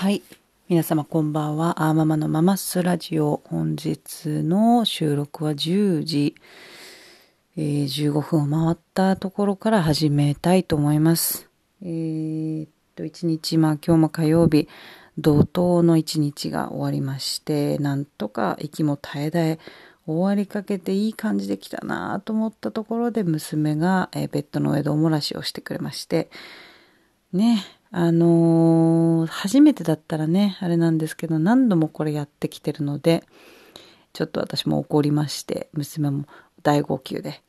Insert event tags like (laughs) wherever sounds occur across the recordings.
はい。皆様こんばんは。あーママのママスラジオ。本日の収録は10時、えー15分を回ったところから始めたいと思います。えーっと、一日、まあ今日も火曜日、怒涛の一日が終わりまして、なんとか息も絶え絶え終わりかけていい感じで来たなと思ったところで娘が、えーベッドの上でおもらしをしてくれまして、ね、あのー初めてだったらね、あれなんですけど、何度もこれやってきてるので、ちょっと私も怒りまして、娘も大号泣で、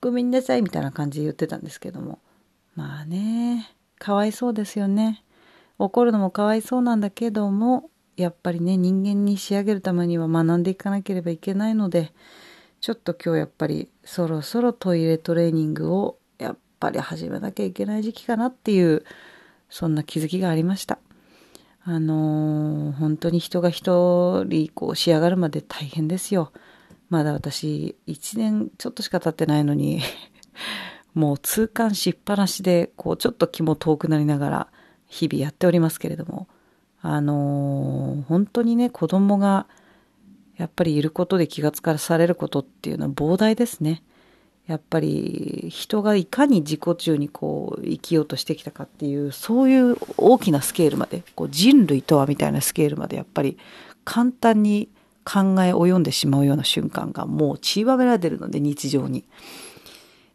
ごめんなさいみたいな感じで言ってたんですけども、まあね、かわいそうですよね。怒るのもかわいそうなんだけども、やっぱりね、人間に仕上げるためには学んでいかなければいけないので、ちょっと今日やっぱりそろそろトイレトレーニングをやっぱり始めなきゃいけない時期かなっていう、そんな気づきがありました。あのー本当に人が一人こう仕上がるまで大変ですよ。まだ私、一年ちょっとしか経ってないのに、(laughs) もう痛感しっぱなしで、こうちょっと気も遠くなりながら日々やっておりますけれども、あのー本当にね、子供がやっぱりいることで気がつかされることっていうのは膨大ですね。やっぱり人がいかに自己中にこう生きようとしてきたかっていうそういう大きなスケールまでこう人類とはみたいなスケールまでやっぱり簡単に考え及んでしまうような瞬間がもう散りばめられてるので日常に。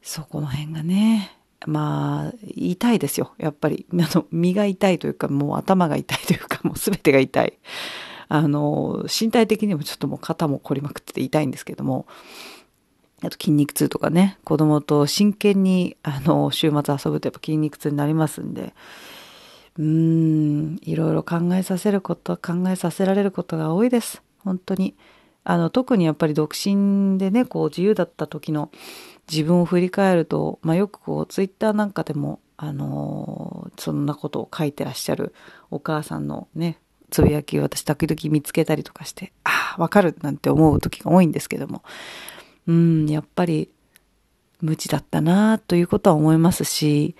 そこの辺がねまあ痛いですよ。やっぱりあの身が痛いというかもう頭が痛いというかもう全てが痛い。あの身体的にもちょっともう肩も凝りまくってて痛いんですけどもあと筋肉痛とかね、子供と真剣に、あの、週末遊ぶとやっぱ筋肉痛になりますんで、うーん、いろいろ考えさせること、考えさせられることが多いです。本当に。あの、特にやっぱり独身でね、こう自由だった時の自分を振り返ると、まあよくこう、ツイッターなんかでも、あのそんなことを書いてらっしゃるお母さんのね、つぶやきを私時々見つけたりとかして、ああ、わかるなんて思う時が多いんですけども、うん、やっぱり無知だったなということは思いますし、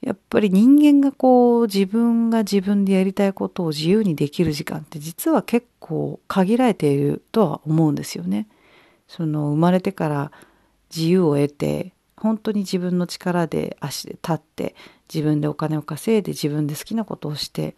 やっぱり人間がこう自分が自分でやりたいことを自由にできる時間って実は結構限られているとは思うんですよね。その生まれてから自由を得て本当に自分の力で足で立って自分でお金を稼いで自分で好きなことをして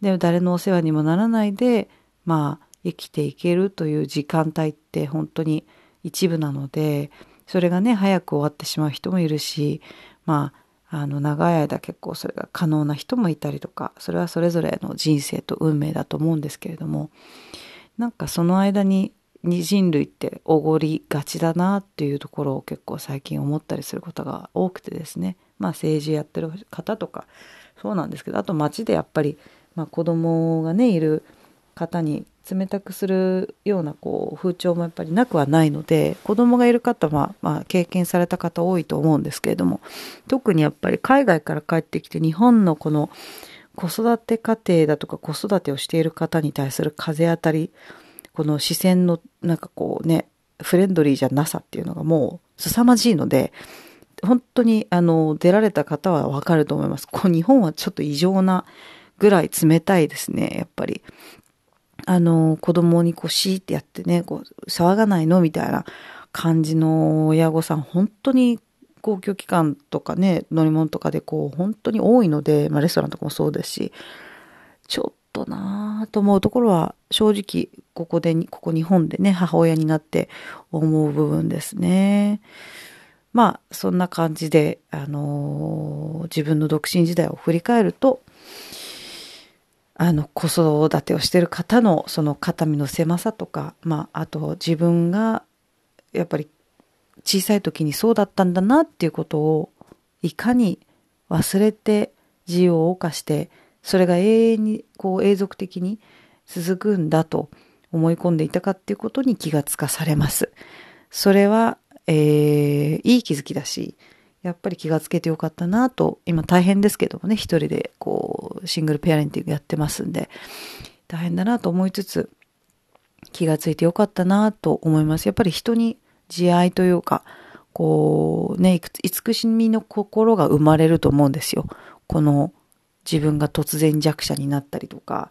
で誰のお世話にもならないでまあ生きていけるという時間帯って本当に一部なのでそれがね早く終わってしまう人もいるしまああの長い間結構それが可能な人もいたりとかそれはそれぞれの人生と運命だと思うんですけれどもなんかその間に人類っておごりがちだなっていうところを結構最近思ったりすることが多くてですね。まあ政治やってる方とかそうなんですけどあと街でやっぱり、まあ、子供がねいる方に冷たくするようなこう風潮もやっぱりなくはないので子供がいる方は、まあ、経験された方多いと思うんですけれども特にやっぱり海外から帰ってきて日本のこの子育て家庭だとか子育てをしている方に対する風当たりこの視線のなんかこうねフレンドリーじゃなさっていうのがもう凄まじいので本当にあの出られた方はわかると思います。こう日本はちょっと異常なぐらい冷たいですねやっぱり。あの、子供にこうシーってやってね、こう、騒がないのみたいな感じの親御さん、本当に公共機関とかね、乗り物とかでこう、本当に多いので、まあレストランとかもそうですし、ちょっとなぁと思うところは、正直、ここで、ここ日本でね、母親になって思う部分ですね。まあ、そんな感じで、あのー自分の独身時代を振り返ると、あの子育てをしてる方のその肩身の狭さとか、まあ、あと自分がやっぱり小さい時にそうだったんだなっていうことをいかに忘れて自由を謳歌してそれが永遠にこう永続的に続くんだと思い込んでいたかっていうことに気がつかされます。それは、えーいい気づきだしやっぱり気がつけてよかったなと、今大変ですけどもね、一人でこう、シングルペアレンティングやってますんで、大変だなと思いつつ、気がついてよかったなと思います。やっぱり人に慈愛というか、こう、ね、慈しみの心が生まれると思うんですよ。この自分が突然弱者になったりとか、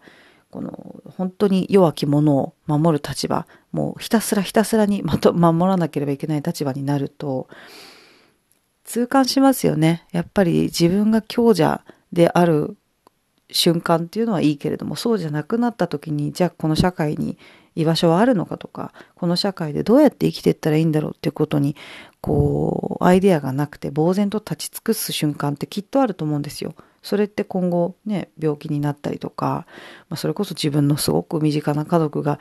この本当に弱き者を守る立場、もうひたすらひたすらにまと守らなければいけない立場になると、痛感しますよね。やっぱり自分が強者である瞬間っていうのはいいけれども、そうじゃなくなった時に、じゃあこの社会に居場所はあるのかとか、この社会でどうやって生きていったらいいんだろうっていうことに、こう、アイデアがなくて呆然と立ち尽くす瞬間ってきっとあると思うんですよ。それって今後ね、病気になったりとか、まあ、それこそ自分のすごく身近な家族が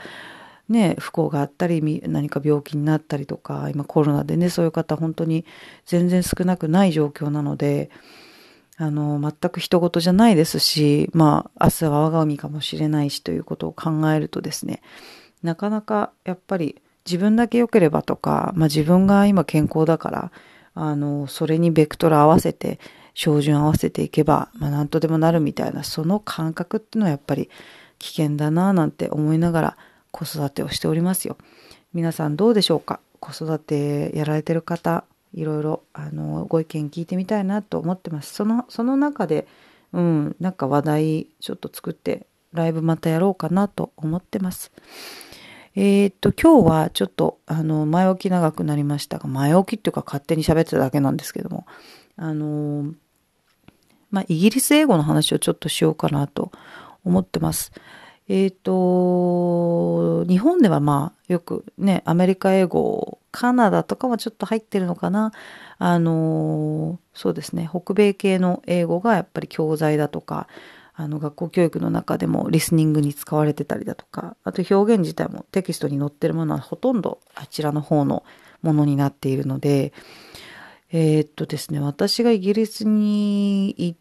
ね、不幸があったり、何か病気になったりとか、今コロナでね、そういう方本当に全然少なくない状況なので、あの、全く人事じゃないですし、まあ、明日は我が海かもしれないしということを考えるとですね、なかなかやっぱり自分だけ良ければとか、まあ自分が今健康だから、あの、それにベクトル合わせて、照準合わせていけば、まあ何とでもなるみたいな、その感覚っていうのはやっぱり危険だなぁなんて思いながら子育てをしておりますよ。皆さんどうでしょうか？子育てやられてる方、いろいろ、あの、ご意見聞いてみたいなと思ってます。その、その中で、うん、なんか話題ちょっと作って、ライブまたやろうかなと思ってます。えー、っと、今日はちょっと、あの、前置き長くなりましたが、前置きっていうか勝手に喋ってただけなんですけども、あの、まあ、イギリス英語の話をちょっとしようかなと思ってます。えっ、と、日本ではまあ、よくね、アメリカ英語、カナダとかはちょっと入ってるのかな。あの、そうですね、北米系の英語がやっぱり教材だとか、あの、学校教育の中でもリスニングに使われてたりだとか、あと表現自体もテキストに載ってるものはほとんどあちらの方のものになっているので、えー、っとですね、私がイギリスに行っ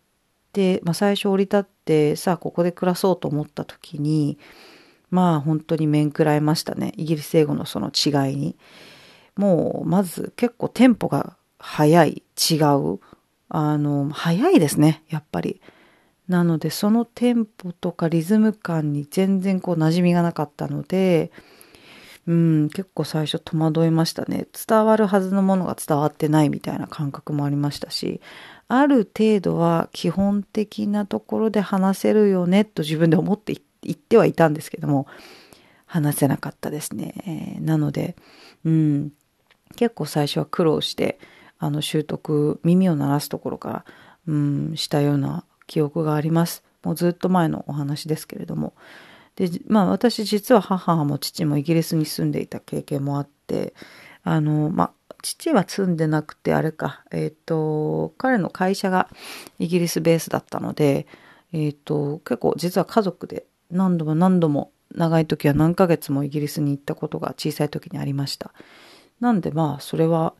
て、まあ最初降り立って、さあここで暮らそうと思った時に、まあ本当に面食らいましたね。イギリス英語のその違いに。もうまず結構テンポが速い、違う。あの、速いですね、やっぱり。なのでそのテンポとかリズム感に全然こう馴染みがなかったので、うん、結構最初戸惑いましたね。伝わるはずのものが伝わってないみたいな感覚もありましたし、ある程度は基本的なところで話せるよねと自分で思って言ってはいたんですけども、話せなかったですね。なので、うん、結構最初は苦労して、あの習得、耳を鳴らすところから、うん、したような記憶があります。もうずっと前のお話ですけれども。で、まあ私実は母も父もイギリスに住んでいた経験もあって、あの、まあ父は住んでなくて、あれか、えっ、ー、と、彼の会社がイギリスベースだったので、えっ、ー、と、結構実は家族で何度も何度も長い時は何ヶ月もイギリスに行ったことが小さい時にありました。なんでまあ、それは、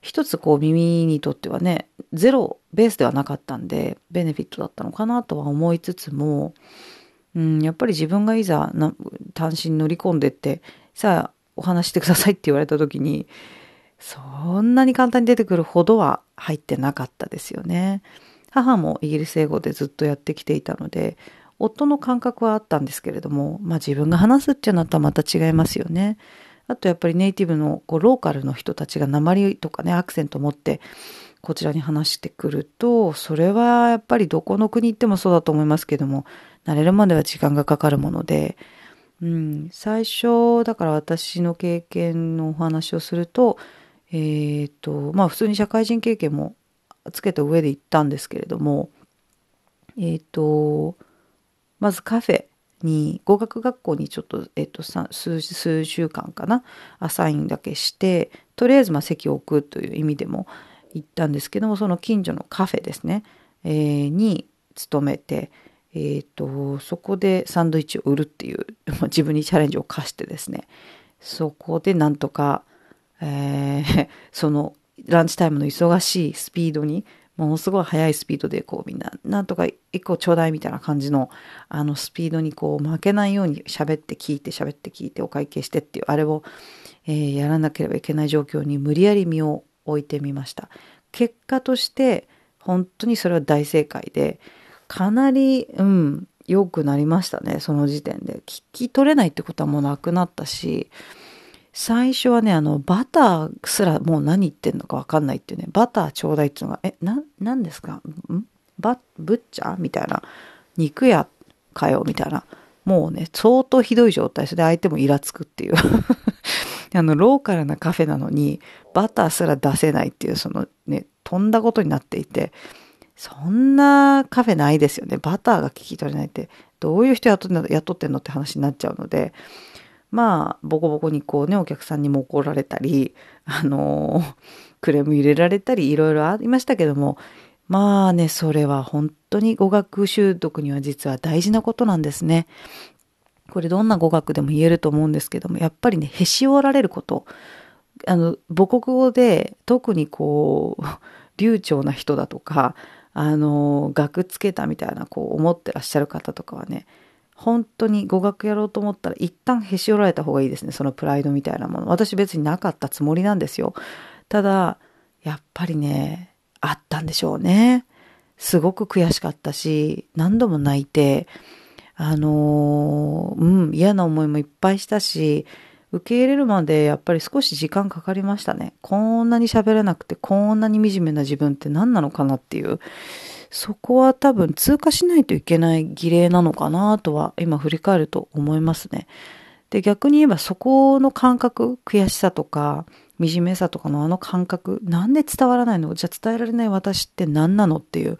一つこう耳にとってはね、ゼロベースではなかったんで、ベネフィットだったのかなとは思いつつも、うん、やっぱり自分がいざ単身乗り込んでって、さあ、お話してくださいって言われた時に、そんなに簡単に出てくるほどは入ってなかったですよね。母もイギリス英語でずっとやってきていたので、夫の感覚はあったんですけれども、まあ自分が話すっていうのとはまた違いますよね。あとやっぱりネイティブのこうローカルの人たちが鉛とかね、アクセント持ってこちらに話してくると、それはやっぱりどこの国行ってもそうだと思いますけども、慣れるまでは時間がかかるもので、うん、最初、だから私の経験のお話をすると、えっ、ー、と、まあ普通に社会人経験もつけた上で行ったんですけれども、えっ、ー、と、まずカフェに、語学学校にちょっと、えっ、と、数、数週間かな、アサインだけして、とりあえずまあ席を置くという意味でも行ったんですけども、その近所のカフェですね、えー、に勤めて、えっ、ー、と、そこでサンドイッチを売るっていう、(laughs) 自分にチャレンジを課してですね、そこでなんとか、えー、(laughs) そのランチタイムの忙しいスピードに、ものすごい速いスピードでこうみんな、なんとか一個ちょうだいみたいな感じの、あのスピードにこう負けないように喋って聞いて喋って聞いてお会計してっていう、あれを、えー、やらなければいけない状況に無理やり身を置いてみました。結果として、本当にそれは大正解で、かなり、うん、良くなりましたね、その時点で。聞き取れないってことはもうなくなったし、最初はね、あの、バターすらもう何言ってんのかわかんないっていうね、バターちょうだいっていうのが、え、な、何ですか？ん？バブッチャ？ーみたいな、肉屋かよ？みたいな、もうね、相当ひどい状態。それで相手もイラつくっていう。(laughs) あの、ローカルなカフェなのに、バターすら出せないっていう、そのね、飛んだことになっていて、そんなカフェないですよね。バターが聞き取れないって、どういう人雇ってんの？って話になっちゃうので、まあ、ボコボコにこうね、お客さんにも怒られたり、あの (laughs) クレーム入れられたり、いろいろありましたけども、まあね、それは本当に語学習得には実は大事なことなんですね。これどんな語学でも言えると思うんですけども、やっぱりね、へし折られること。あの、母国語で特にこう、(laughs) 流暢な人だとか、あの、学つけたみたいな、こう思ってらっしゃる方とかはね、本当に語学やろうと思ったら一旦へし折られた方がいいですね。そのプライドみたいなもの。私別になかったつもりなんですよ。ただ、やっぱりね、あったんでしょうね。すごく悔しかったし、何度も泣いて、あのうん、嫌な思いもいっぱいしたし、受け入れるまでやっぱり少し時間かかりましたね。こんなに喋れなくて、こんなに惨めな自分って何なのかなっていう。そこは多分通過しないといけない儀礼なのかなとは今振り返ると思いますね。で、逆に言えばそこの感覚、悔しさとか、惨めさとかのあの感覚、なんで伝わらないの？じゃあ伝えられない私って何なの？っていう、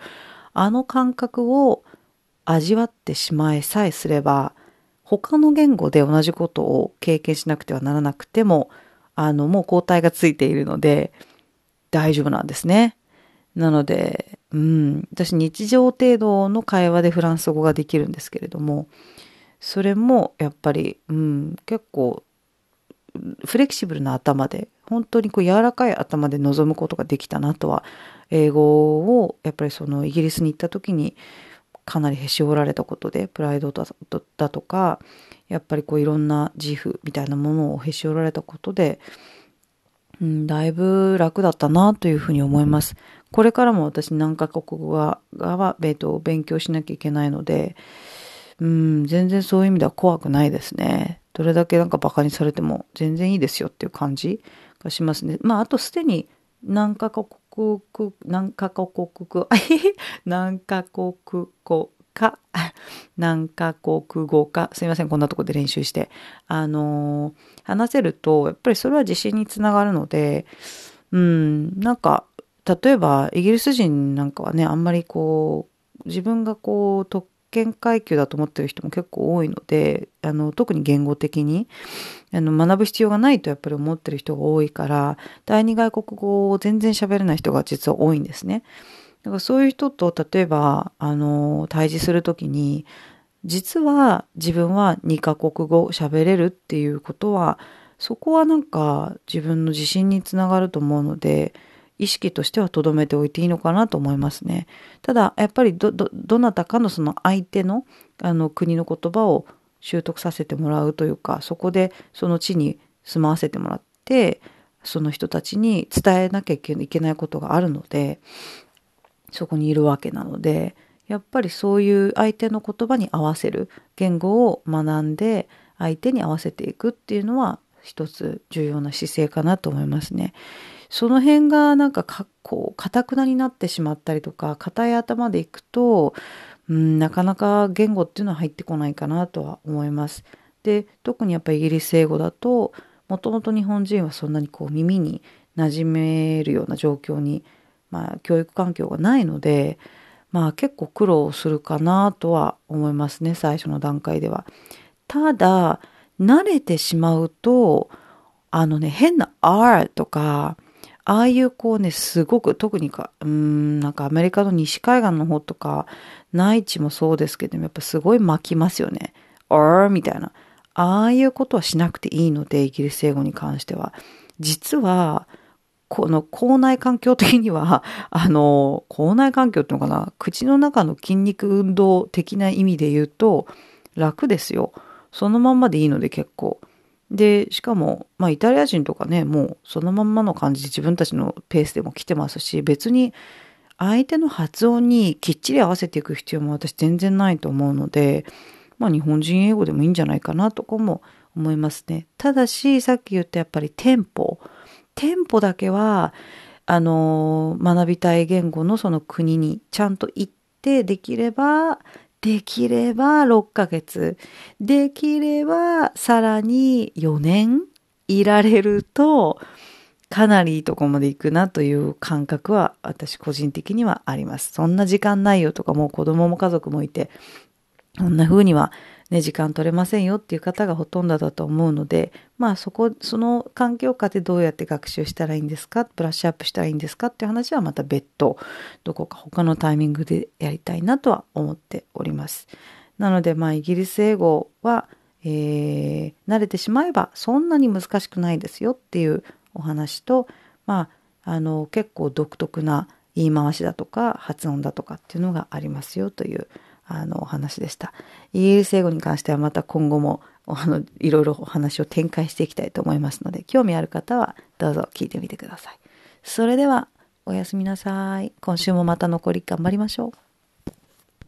あの感覚を味わってしまえさえすれば、他の言語で同じことを経験しなくてはならなくても、あの、もう抗体がついているので、大丈夫なんですね。なので、うん、私日常程度の会話でフランス語ができるんですけれども、それもやっぱり、うん、結構、フレキシブルな頭で、本当にこう柔らかい頭で臨むことができたなとは、英語をやっぱりそのイギリスに行った時にかなりへし折られたことでプライドだとかやっぱりこういろんな自負みたいなものをへし折られたことで、うん、だいぶ楽だったなというふうに思います。これからも私何カ国語がは勉強しなきゃいけないので、うん、全然そういう意味では怖くないですね。どれだけなんか馬鹿にされても全然いいですよっていう感じがしますね。まあ、あとすでに何カ国国、何カ国語、何カ (laughs) 国語か、何カ国語か、すいません、こんなとこで練習して、あのー、話せると、やっぱりそれは自信につながるので、うん、なんか、例えば、イギリス人なんかはね、あんまりこう、自分がこう、特権階級だと思ってる人も結構多いので、あの、特に言語的に、あの、学ぶ必要がないとやっぱり思ってる人が多いから、第二外国語を全然喋れない人が実は多いんですね。だからそういう人と、例えば、あの、対峙するときに、実は自分は二カ国語喋れるっていうことは、そこはなんか自分の自信につながると思うので、意識としては留めておいていいのかなと思いますね。ただ、やっぱりど、ど、なたかのその相手の、あの、国の言葉を習得させてもらうというか、そこでその地に住まわせてもらって、その人たちに伝えなきゃいけないことがあるので、そこにいるわけなので、やっぱりそういう相手の言葉に合わせる言語を学んで相手に合わせていくっていうのは一つ重要な姿勢かなと思いますね。その辺がなんかかこう、堅くなになってしまったりとか、硬い頭でいくと、うん、なかなか言語っていうのは入ってこないかなとは思います。で、特にやっぱりイギリス英語だと、もともと日本人はそんなにこう耳に馴染めるような状況に、まあ教育環境がないので、まあ結構苦労するかなとは思いますね、最初の段階では。ただ、慣れてしまうと、あのね、変な R とか、ああいうこうね、すごく、特にか、うん、なんかアメリカの西海岸の方とか、内地もそうですけどやっぱすごい巻きますよね。あーみたいな。ああいうことはしなくていいので、イギリス英語に関しては。実は、この口内環境的には、(laughs) あの、口内環境っていうのかな、口の中の筋肉運動的な意味で言うと、楽ですよ。そのまんまでいいので結構。で、しかも、まあ、イタリア人とかね、もうそのまんまの感じで自分たちのペースでも来てますし、別に相手の発音にきっちり合わせていく必要も私全然ないと思うので、まあ、日本人英語でもいいんじゃないかなとかも思いますね。ただし、さっき言ったやっぱりテンポ。テンポだけは、あの、学びたい言語のその国にちゃんと行って、できれば、できれば6ヶ月、できればさらに4年いられると、かなりいいとこまで行くなという感覚は私個人的にはあります。そんな時間ないよとかもう子供も家族もいて、こんな風にはね、時間取れませんよっていう方がほとんどだと思うので、まあそこ、その環境下でどうやって学習したらいいんですか、ブラッシュアップしたらいいんですかっていう話はまた別途、どこか他のタイミングでやりたいなとは思っております。なのでまあイギリス英語は、えー、慣れてしまえばそんなに難しくないですよっていうお話と、まあ、あの結構独特な言い回しだとか発音だとかっていうのがありますよというあのお話でした。イギリス英語に関してはまた今後もあのいろいろお話を展開していきたいと思いますので、興味ある方はどうぞ聞いてみてください。それではおやすみなさい。今週もまた残り頑張りましょう。